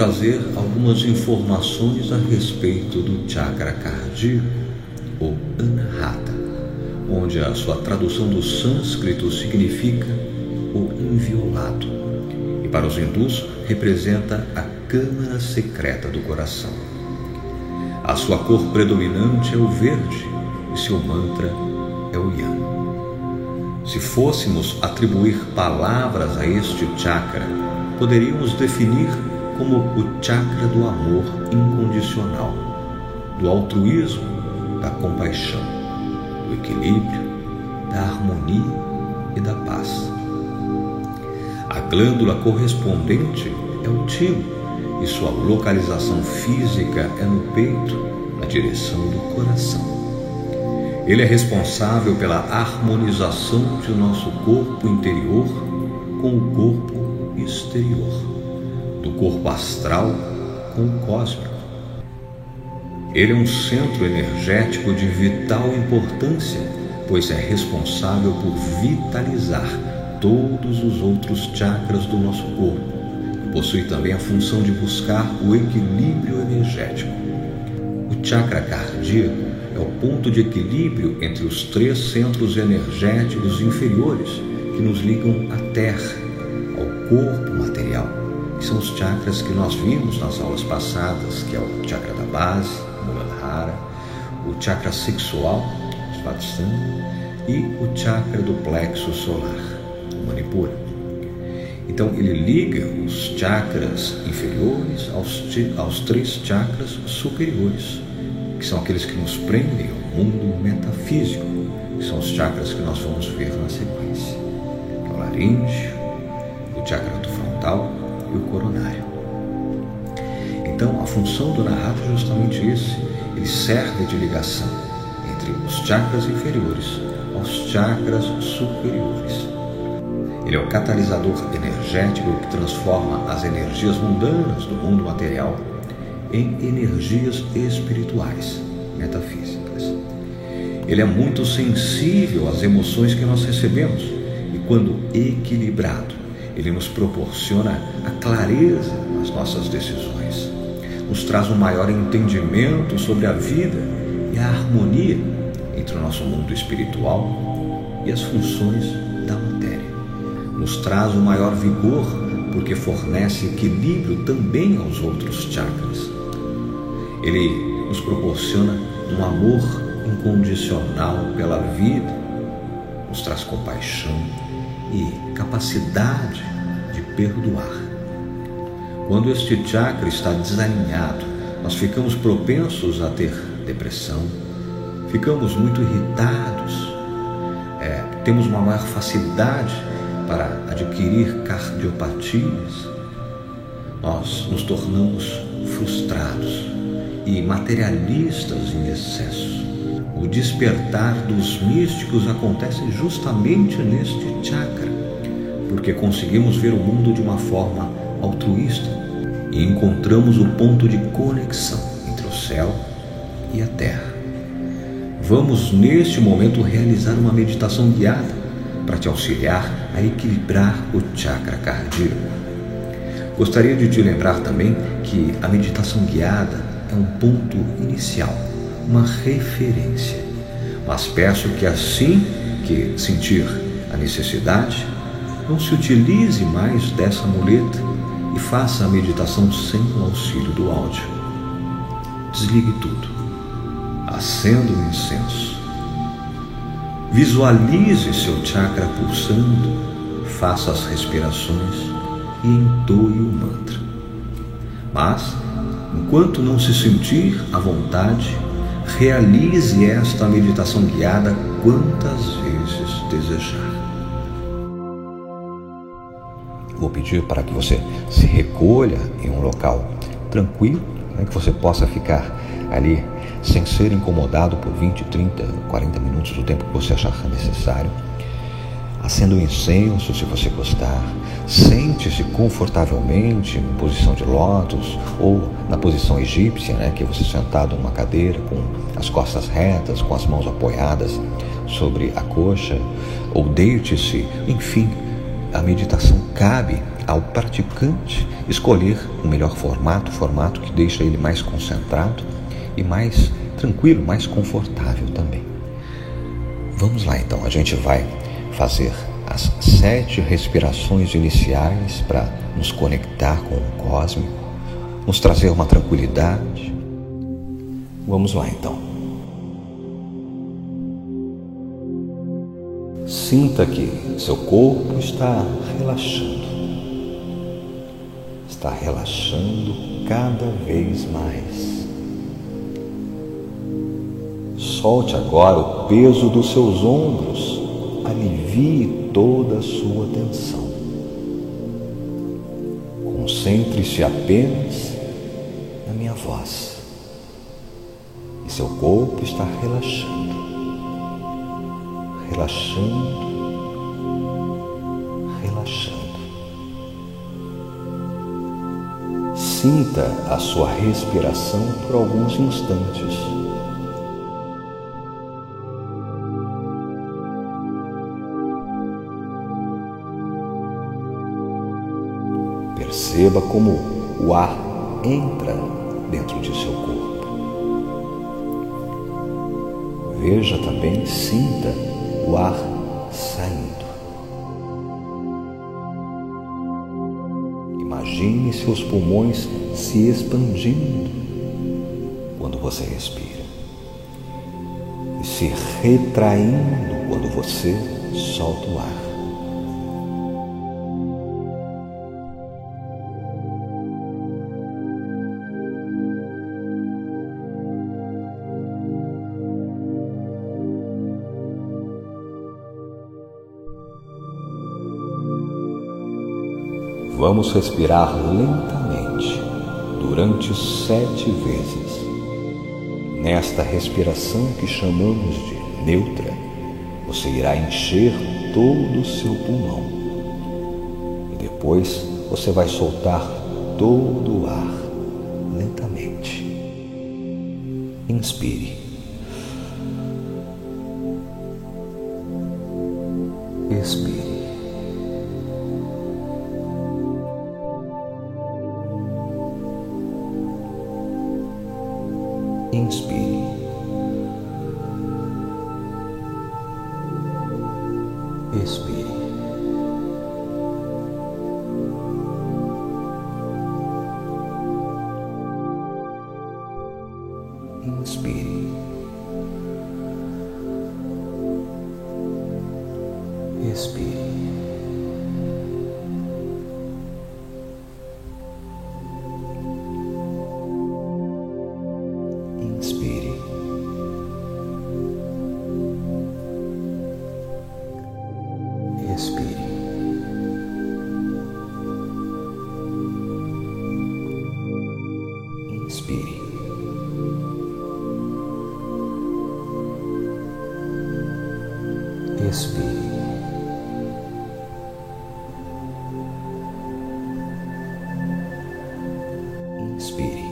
trazer algumas informações a respeito do chakra cardíaco, ou Anahata, onde a sua tradução do sânscrito significa o inviolado, e para os hindus representa a câmara secreta do coração. A sua cor predominante é o verde e seu mantra é o yang. Se fôssemos atribuir palavras a este chakra, poderíamos definir como o chakra do amor incondicional, do altruísmo, da compaixão, do equilíbrio, da harmonia e da paz. A glândula correspondente é o timo e sua localização física é no peito, na direção do coração. Ele é responsável pela harmonização de nosso corpo interior com o corpo exterior, do corpo astral com o cósmico. Ele é um centro energético de vital importância, pois é responsável por vitalizar todos os outros chakras do nosso corpo possui também a função de buscar o equilíbrio energético. O chakra cardíaco é o ponto de equilíbrio entre os três centros energéticos inferiores que nos ligam à Terra, ao corpo material, que são os chakras que nós vimos nas aulas passadas, que é o chakra da base, Muladhara, o chakra sexual, Svadhisthana, e o chakra do plexo solar, Manipura. Então ele liga os chakras inferiores aos, aos três chakras superiores, que são aqueles que nos prendem ao mundo metafísico, que são os chakras que nós vamos ver na sequência. O laríngeo, o chakra do frontal e o coronário. Então a função do narrado é justamente esse, ele serve de ligação entre os chakras inferiores aos chakras superiores. Ele é o catalisador energético que transforma as energias mundanas do mundo material em energias espirituais, metafísicas. Ele é muito sensível às emoções que nós recebemos e, quando equilibrado, ele nos proporciona a clareza nas nossas decisões, nos traz um maior entendimento sobre a vida e a harmonia entre o nosso mundo espiritual e as funções da matéria nos traz um maior vigor, porque fornece equilíbrio também aos outros chakras. Ele nos proporciona um amor incondicional pela vida, nos traz compaixão e capacidade de perdoar. Quando este chakra está desalinhado, nós ficamos propensos a ter depressão, ficamos muito irritados, é, temos uma maior facilidade para adquirir cardiopatias, nós nos tornamos frustrados e materialistas em excesso. O despertar dos místicos acontece justamente neste chakra, porque conseguimos ver o mundo de uma forma altruísta e encontramos o ponto de conexão entre o céu e a terra. Vamos neste momento realizar uma meditação guiada para te auxiliar a equilibrar o chakra cardíaco. Gostaria de te lembrar também que a meditação guiada é um ponto inicial, uma referência. Mas peço que assim que sentir a necessidade, não se utilize mais dessa muleta e faça a meditação sem o auxílio do áudio. Desligue tudo. Acenda o incenso Visualize seu chakra pulsando, faça as respirações e entoie o mantra. Mas, enquanto não se sentir à vontade, realize esta meditação guiada quantas vezes desejar. Vou pedir para que você se recolha em um local tranquilo, né, que você possa ficar ali sem ser incomodado por 20, 30, 40 minutos, o tempo que você achar necessário. Acenda o incenso se você gostar. Sente-se confortavelmente em posição de lótus ou na posição egípcia, né, que é você sentado numa cadeira com as costas retas, com as mãos apoiadas sobre a coxa, ou deite-se, enfim, a meditação cabe ao praticante escolher o melhor formato, formato que deixa ele mais concentrado e mais tranquilo, mais confortável também. Vamos lá então, a gente vai fazer as sete respirações iniciais para nos conectar com o cósmico, nos trazer uma tranquilidade. Vamos lá então. Sinta que seu corpo está relaxando. Está relaxando cada vez mais. Solte agora o peso dos seus ombros, alivie toda a sua tensão. Concentre-se apenas na minha voz. E seu corpo está relaxando, relaxando, relaxando. Sinta a sua respiração por alguns instantes. Perceba como o ar entra dentro de seu corpo. Veja também, sinta o ar saindo. Imagine seus pulmões se expandindo quando você respira e se retraindo quando você solta o ar. Vamos respirar lentamente durante sete vezes. Nesta respiração que chamamos de neutra, você irá encher todo o seu pulmão. E depois você vai soltar todo o ar lentamente. Inspire. Expire. Inspire.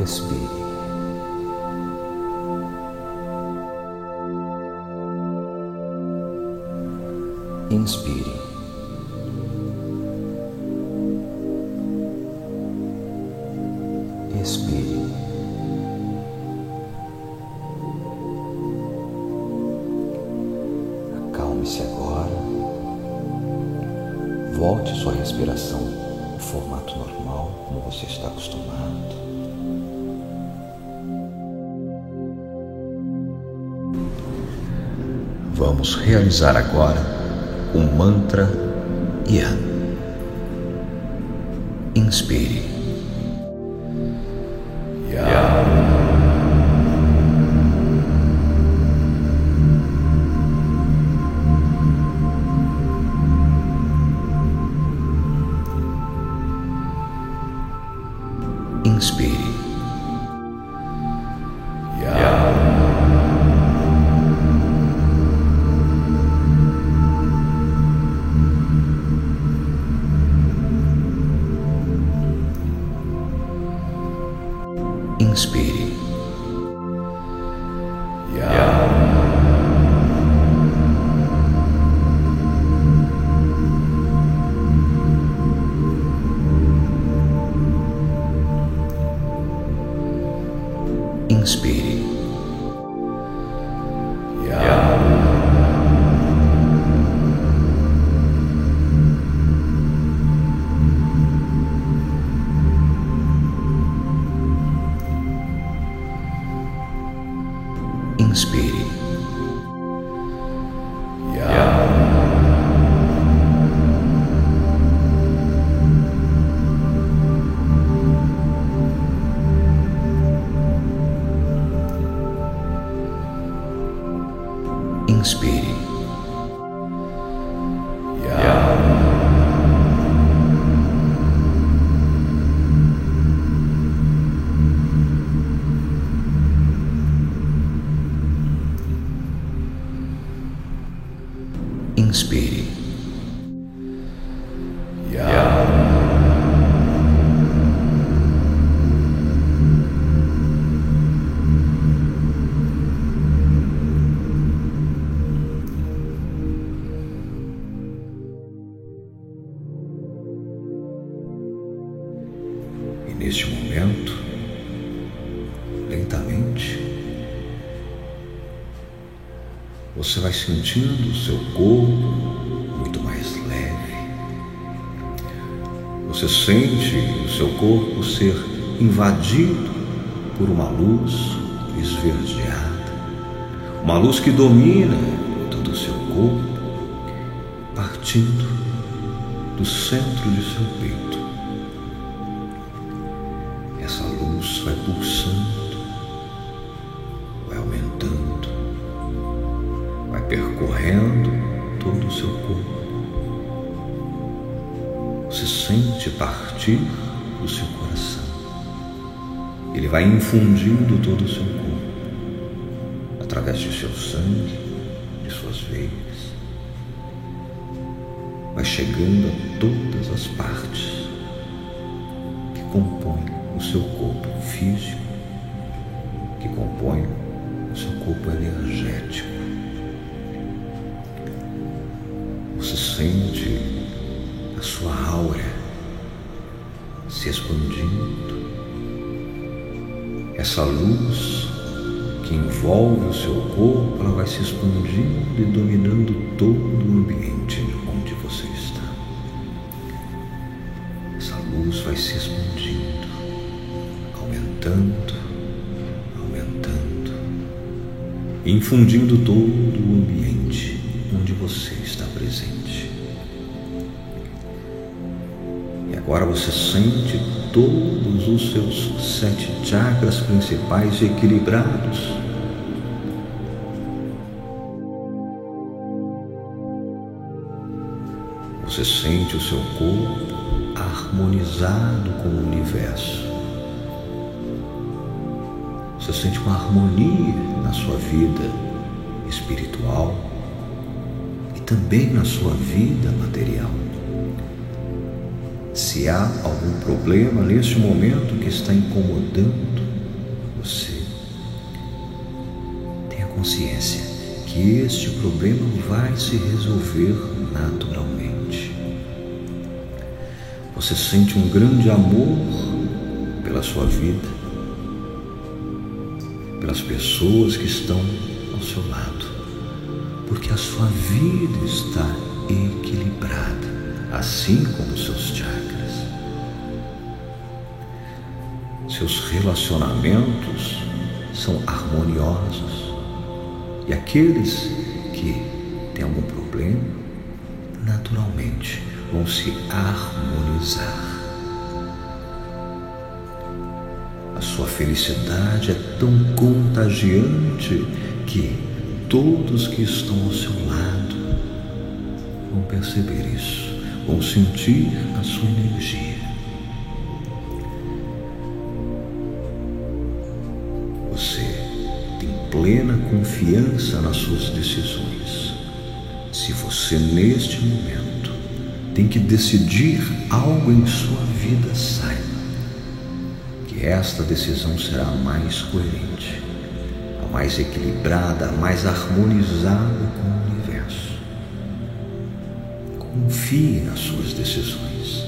Expire. Inspire. Volte sua respiração ao formato normal, como você está acostumado. Vamos realizar agora o mantra Yan. Inspire. Speed. inspire. Inspire. Inspire. Neste momento, lentamente, você vai sentindo o seu corpo muito mais leve. Você sente o seu corpo ser invadido por uma luz esverdeada, uma luz que domina todo o seu corpo, partindo do centro de seu peito. Vai pulsando, vai aumentando, vai percorrendo todo o seu corpo. Você sente partir do seu coração. Ele vai infundindo todo o seu corpo, através de seu sangue, de suas veias. Vai chegando a todas as partes que compõem o seu corpo físico, que compõem o seu corpo energético. Você sente a sua aura se expandindo. Essa luz que envolve o seu corpo, ela vai se expandindo e dominando todo o ambiente infundindo todo o ambiente onde você está presente. E agora você sente todos os seus sete chakras principais equilibrados. Você sente o seu corpo harmonizado com o universo. Você sente uma harmonia na vida espiritual e também na sua vida material. Se há algum problema neste momento que está incomodando você, tenha consciência que este problema vai se resolver naturalmente. Você sente um grande amor pela sua vida, pelas pessoas que estão ao seu lado, porque a sua vida está equilibrada assim como seus chakras. Seus relacionamentos são harmoniosos e aqueles que têm algum problema, naturalmente vão se harmonizar. Sua felicidade é tão contagiante que todos que estão ao seu lado vão perceber isso vão sentir a sua energia. Você tem plena confiança nas suas decisões. Se você, neste momento, tem que decidir algo em sua vida, saiba esta decisão será a mais coerente, a mais equilibrada, a mais harmonizada com o universo. Confie nas suas decisões.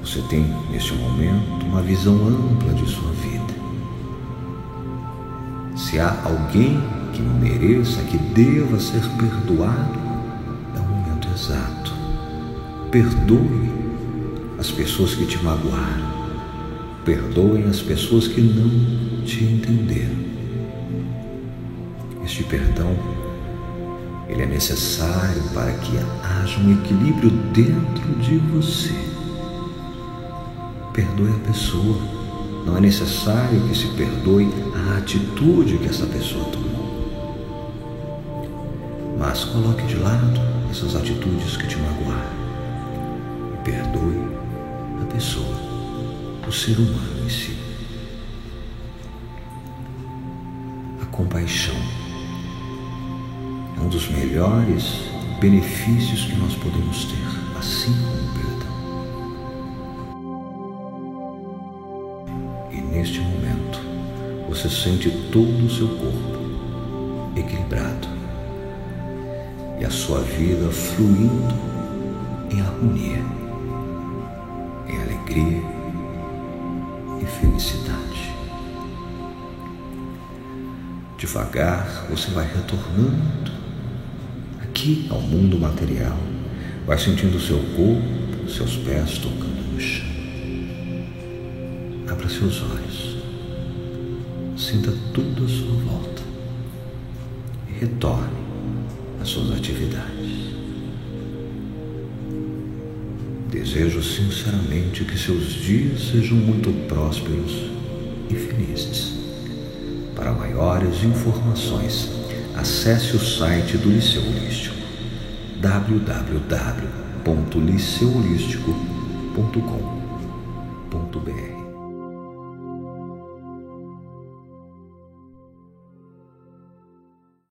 Você tem, neste momento, uma visão ampla de sua vida. Se há alguém que mereça, que deva ser perdoado, é o momento exato. Perdoe as pessoas que te magoaram. Perdoem as pessoas que não te entenderam. Este perdão, ele é necessário para que haja um equilíbrio dentro de você. Perdoe a pessoa. Não é necessário que se perdoe a atitude que essa pessoa tomou. Mas coloque de lado essas atitudes que te magoaram perdoe a pessoa, o ser humano em si. compaixão. É um dos melhores benefícios que nós podemos ter, assim como o perdão. E neste momento, você sente todo o seu corpo equilibrado e a sua vida fluindo em harmonia, em alegria e felicidade. Devagar você vai retornando aqui ao mundo material, vai sentindo seu corpo, seus pés tocando no chão. Abra seus olhos, sinta tudo à sua volta e retorne às suas atividades. Desejo sinceramente que seus dias sejam muito prósperos e felizes. Para maiores informações, acesse o site do Liceu Holístico www.liceuholístico.com